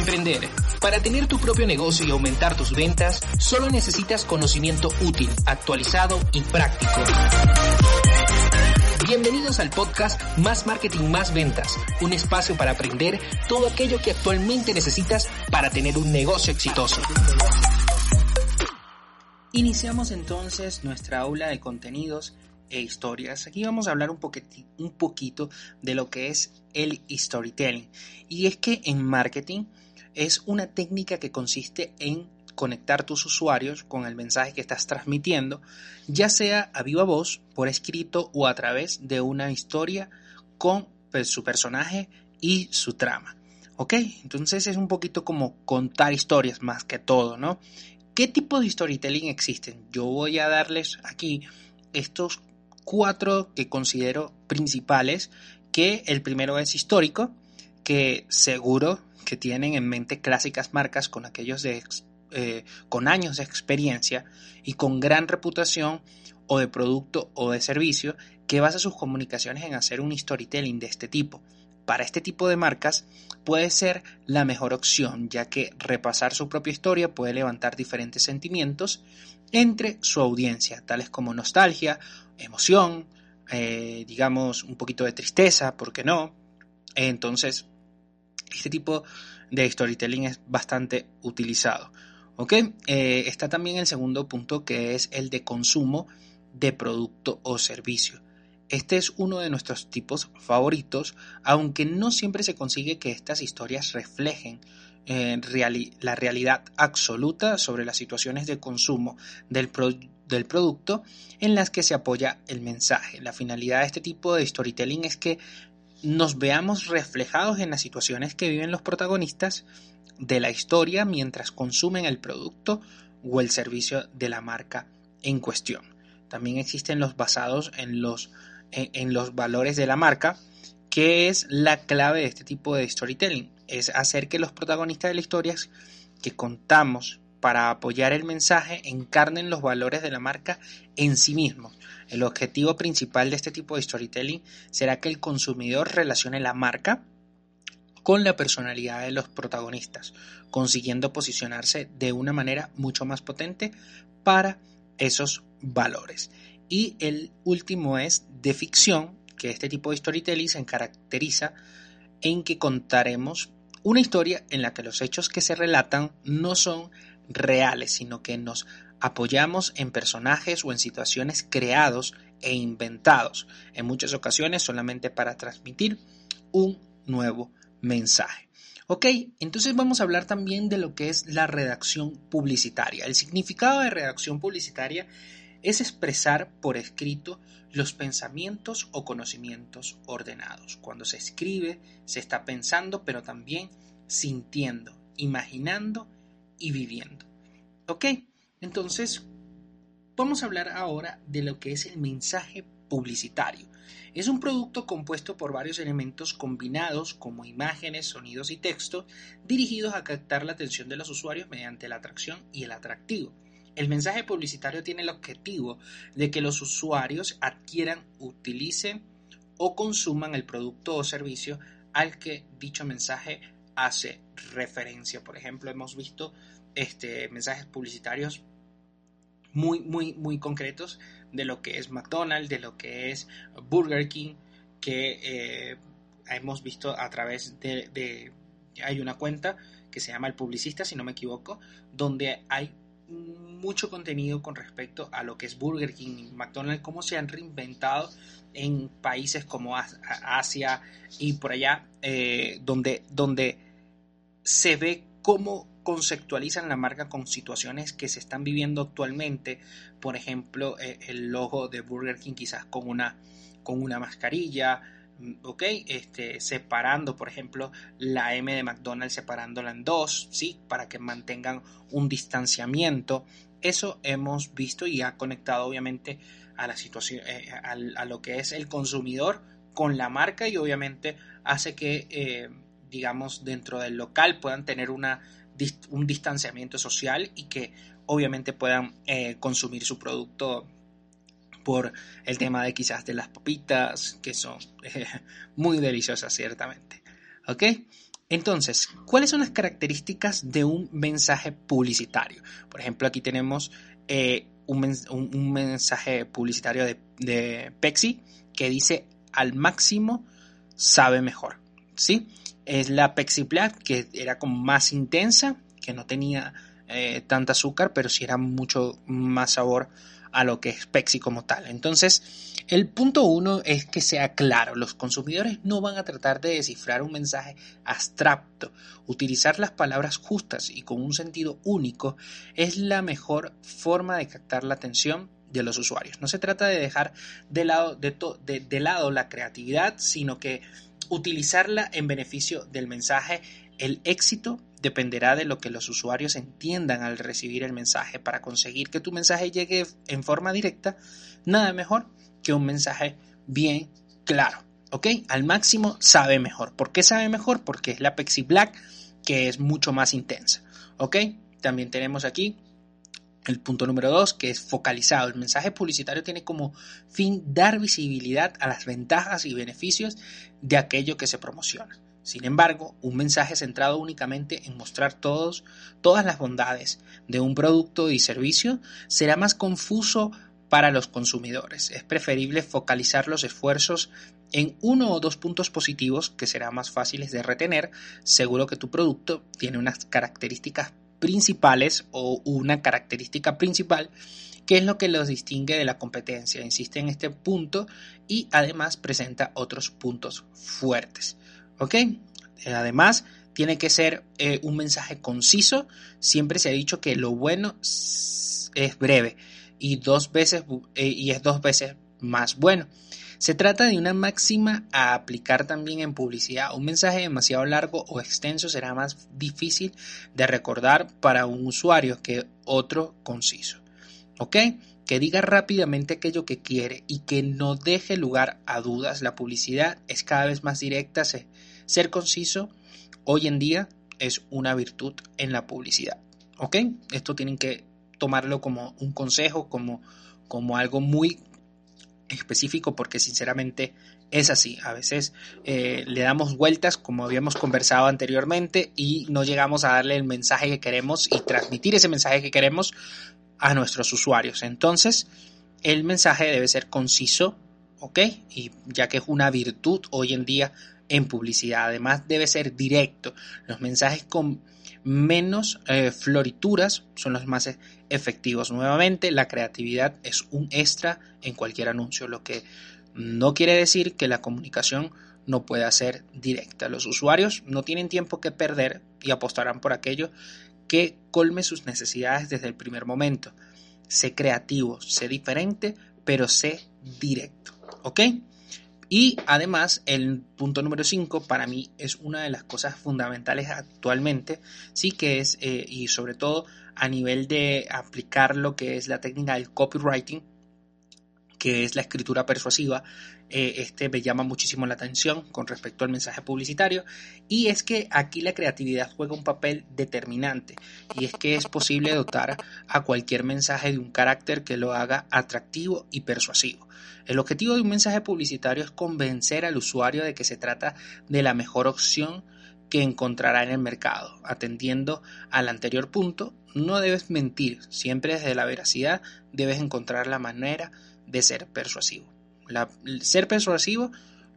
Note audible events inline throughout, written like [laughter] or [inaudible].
emprender. Para tener tu propio negocio y aumentar tus ventas, solo necesitas conocimiento útil, actualizado y práctico. Bienvenidos al podcast Más Marketing, Más Ventas, un espacio para aprender todo aquello que actualmente necesitas para tener un negocio exitoso. Iniciamos entonces nuestra aula de contenidos e historias. Aquí vamos a hablar un, un poquito de lo que es el storytelling. Y es que en marketing es una técnica que consiste en conectar tus usuarios con el mensaje que estás transmitiendo, ya sea a viva voz, por escrito o a través de una historia con su personaje y su trama. ¿Ok? Entonces es un poquito como contar historias más que todo, ¿no? ¿Qué tipo de storytelling existen? Yo voy a darles aquí estos cuatro que considero principales, que el primero es histórico, que seguro que tienen en mente clásicas marcas con aquellos de, eh, con años de experiencia y con gran reputación o de producto o de servicio que basa sus comunicaciones en hacer un storytelling de este tipo. Para este tipo de marcas puede ser la mejor opción, ya que repasar su propia historia puede levantar diferentes sentimientos entre su audiencia, tales como nostalgia, emoción, eh, digamos un poquito de tristeza, ¿por qué no? Entonces, este tipo de storytelling es bastante utilizado. ¿Ok? Eh, está también el segundo punto que es el de consumo de producto o servicio. Este es uno de nuestros tipos favoritos, aunque no siempre se consigue que estas historias reflejen eh, la realidad absoluta sobre las situaciones de consumo del, del producto en las que se apoya el mensaje. La finalidad de este tipo de storytelling es que nos veamos reflejados en las situaciones que viven los protagonistas de la historia mientras consumen el producto o el servicio de la marca en cuestión. También existen los basados en los, en, los valores de la marca, que es la clave de este tipo de storytelling. Es hacer que los protagonistas de la historia que contamos para apoyar el mensaje encarnen los valores de la marca en sí mismos. El objetivo principal de este tipo de storytelling será que el consumidor relacione la marca con la personalidad de los protagonistas, consiguiendo posicionarse de una manera mucho más potente para esos valores. Y el último es de ficción, que este tipo de storytelling se caracteriza en que contaremos una historia en la que los hechos que se relatan no son reales, sino que nos apoyamos en personajes o en situaciones creados e inventados, en muchas ocasiones solamente para transmitir un nuevo mensaje. Ok, entonces vamos a hablar también de lo que es la redacción publicitaria. El significado de redacción publicitaria es expresar por escrito los pensamientos o conocimientos ordenados. Cuando se escribe, se está pensando, pero también sintiendo, imaginando y viviendo. ¿Ok? Entonces, vamos a hablar ahora de lo que es el mensaje publicitario. Es un producto compuesto por varios elementos combinados como imágenes, sonidos y texto dirigidos a captar la atención de los usuarios mediante la atracción y el atractivo. El mensaje publicitario tiene el objetivo de que los usuarios adquieran, utilicen o consuman el producto o servicio al que dicho mensaje hace referencia. Por ejemplo, hemos visto este, mensajes publicitarios muy, muy, muy concretos de lo que es McDonald's, de lo que es Burger King, que eh, hemos visto a través de, Hay una cuenta que se llama El Publicista, si no me equivoco, donde hay mucho contenido con respecto a lo que es Burger King y McDonald's, cómo se han reinventado en países como Asia y por allá, eh, donde, donde se ve cómo conceptualizan la marca con situaciones que se están viviendo actualmente. Por ejemplo, eh, el logo de Burger King quizás con una, con una mascarilla, mm, ¿ok? Este, separando, por ejemplo, la M de McDonald's, separándola en dos, ¿sí? Para que mantengan un distanciamiento. Eso hemos visto y ha conectado obviamente a la situación, eh, a, lo que es el consumidor con la marca y obviamente hace que, eh, digamos, dentro del local puedan tener una un distanciamiento social y que obviamente puedan eh, consumir su producto por el tema de quizás de las papitas, que son [laughs] muy deliciosas ciertamente. ¿Ok? Entonces, ¿cuáles son las características de un mensaje publicitario? Por ejemplo, aquí tenemos eh, un, mensaje publicitario de, de, Pepsi que dice al máximo sabe mejor. ¿sí? Es la Pepsi Black que era como más intensa, que no tenía eh, tanta azúcar, pero sí era mucho más sabor a lo que es Pepsi como tal. Entonces, el punto uno es que sea claro, los consumidores no van a tratar de descifrar un mensaje abstracto. Utilizar las palabras justas y con un sentido único es la mejor forma de captar la atención de los usuarios. No se trata de dejar de lado, de lado la creatividad, sino que utilizarla en beneficio del mensaje. El éxito dependerá de lo que los usuarios entiendan al recibir el mensaje. Para conseguir que tu mensaje llegue en forma directa, nada mejor que un mensaje bien claro. ¿Ok? Al máximo sabe mejor. ¿Por qué sabe mejor? Porque es la Pepsi Black que es mucho más intensa. ¿Ok? También tenemos aquí el punto número dos, que es focalizado. El mensaje publicitario tiene como fin dar visibilidad a las ventajas y beneficios de aquello que se promociona. Sin embargo, un mensaje centrado únicamente en mostrar todos, todas las bondades de un producto y servicio será más confuso para los consumidores. Es preferible focalizar los esfuerzos en uno o dos puntos positivos que serán más fáciles de retener, seguro que tu producto tiene unas características principales o una característica principal que es lo que los distingue de la competencia. Insiste en este punto y además presenta otros puntos fuertes. ¿Ok? Además, tiene que ser eh, un mensaje conciso. Siempre se ha dicho que lo bueno es breve y dos veces eh, y es dos veces más bueno. Se trata de una máxima a aplicar también en publicidad. Un mensaje demasiado largo o extenso será más difícil de recordar para un usuario que otro conciso. ¿Ok? Que diga rápidamente aquello que quiere y que no deje lugar a dudas. La publicidad es cada vez más directa. Ser conciso hoy en día es una virtud en la publicidad. ¿Ok? Esto tienen que tomarlo como un consejo, como, como algo muy específico, porque sinceramente es así. A veces eh, le damos vueltas, como habíamos conversado anteriormente, y no llegamos a darle el mensaje que queremos y transmitir ese mensaje que queremos a nuestros usuarios. Entonces, el mensaje debe ser conciso, ¿ok? Y ya que es una virtud hoy en día en publicidad, además debe ser directo. Los mensajes con menos eh, florituras son los más efectivos. Nuevamente, la creatividad es un extra en cualquier anuncio, lo que no quiere decir que la comunicación no pueda ser directa. Los usuarios no tienen tiempo que perder y apostarán por aquello que colme sus necesidades desde el primer momento. Sé creativo, sé diferente, pero sé directo. ¿Ok? Y además, el punto número 5 para mí es una de las cosas fundamentales actualmente, sí que es, eh, y sobre todo a nivel de aplicar lo que es la técnica del copywriting, que es la escritura persuasiva, eh, este me llama muchísimo la atención con respecto al mensaje publicitario y es que aquí la creatividad juega un papel determinante y es que es posible dotar a cualquier mensaje de un carácter que lo haga atractivo y persuasivo. El objetivo de un mensaje publicitario es convencer al usuario de que se trata de la mejor opción que encontrará en el mercado. Atendiendo al anterior punto, no debes mentir, siempre desde la veracidad debes encontrar la manera de ser persuasivo. ser persuasivo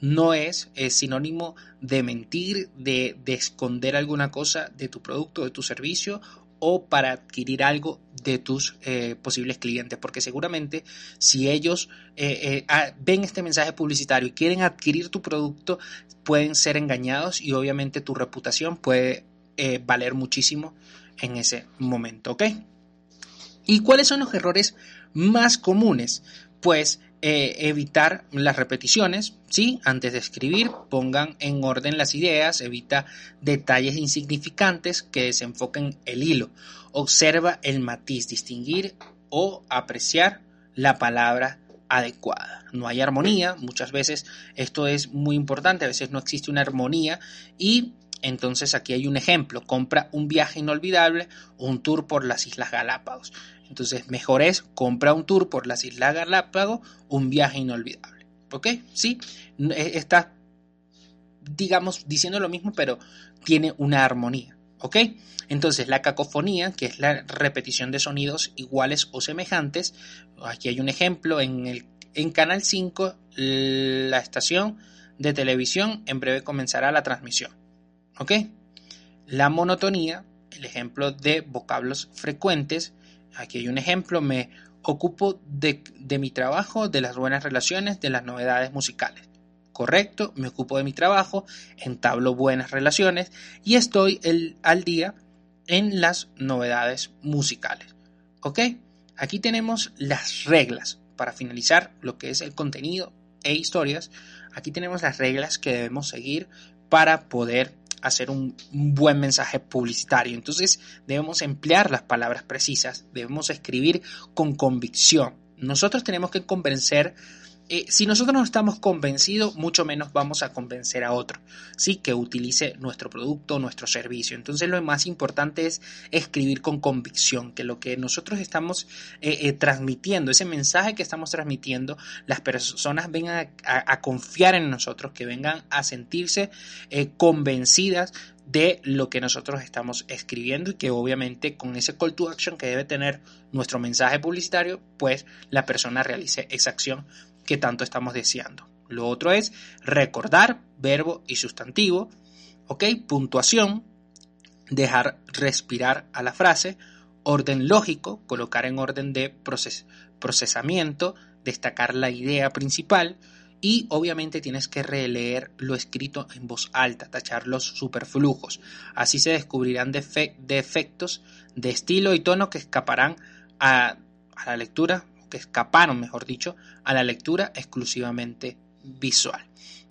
no es, sinónimo de mentir, de, esconder alguna cosa de tu producto, de tu servicio o para adquirir algo de tus eh, posibles clientes. Porque seguramente si ellos eh, eh, ah, ven este mensaje publicitario y quieren adquirir tu producto, pueden ser engañados y obviamente tu reputación puede valer muchísimo en ese momento. ¿Ok? ¿Y cuáles son los errores más comunes? Pues evitar las repeticiones, ¿sí? Antes de escribir, pongan en orden las ideas, evita detalles insignificantes que desenfoquen el hilo. Observa el matiz, distinguir o apreciar la palabra adecuada. No hay armonía, muchas veces esto es muy importante, a veces no existe una armonía y entonces aquí hay un ejemplo, compra un viaje inolvidable un tour por las Islas Galápagos. Entonces, mejor es compra un tour por las Islas Galápagos, un viaje inolvidable. ¿Ok? Sí, e, está digamos, diciendo lo mismo, pero tiene una armonía. ¿Ok? Entonces, la cacofonía, que es la repetición de sonidos iguales o semejantes, aquí hay un ejemplo en, el, en Canal 5, la estación de televisión, en breve comenzará la transmisión. ¿Ok? La monotonía, el ejemplo de vocablos frecuentes, aquí hay un ejemplo, me ocupo de, de mi trabajo, de las buenas relaciones, de las novedades musicales correcto, me ocupo de mi trabajo, entablo buenas relaciones y estoy el, al día en las novedades musicales. ¿Ok? Aquí tenemos las reglas para finalizar lo que es el contenido e historias. Aquí tenemos las reglas que debemos seguir para poder hacer un buen mensaje publicitario. Entonces debemos emplear las palabras precisas, debemos escribir con convicción. Nosotros tenemos que convencer eh, si nosotros no estamos convencidos, mucho menos vamos a convencer a otro, ¿sí? Que utilice nuestro producto, nuestro servicio. Entonces lo más importante es escribir con convicción, que lo que nosotros estamos eh, eh, transmitiendo, ese mensaje que estamos transmitiendo, las personas vengan a, confiar en nosotros, que vengan a sentirse convencidas de lo que nosotros estamos escribiendo y que obviamente con ese call to action que debe tener nuestro mensaje publicitario, pues la persona realice esa acción que tanto estamos deseando. Lo otro es recordar, verbo y sustantivo, ¿ok? Puntuación, dejar respirar a la frase, orden lógico, colocar en orden de procesamiento, destacar la idea principal y obviamente tienes que releer lo escrito en voz alta, tachar los superflujos. Así se descubrirán defectos de estilo y tono que escaparán a, a la lectura que escaparon, mejor dicho, a la lectura exclusivamente visual.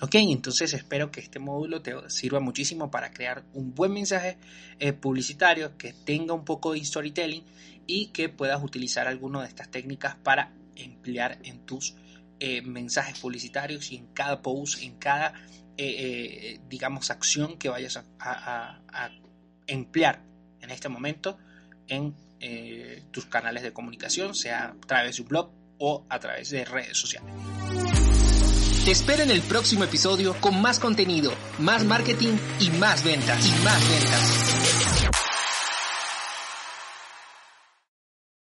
Ok, entonces espero que este módulo te sirva muchísimo para crear un buen mensaje eh, publicitario que tenga un poco de storytelling y que puedas utilizar alguna de estas técnicas para emplear en tus eh, mensajes publicitarios y en cada post, en cada, eh, digamos, acción que vayas a, a emplear en este momento en eh, tus canales de comunicación, sea a través de un blog o a través de redes sociales. Te espero en el próximo episodio con más contenido, más marketing y más ventas. Y más ventas.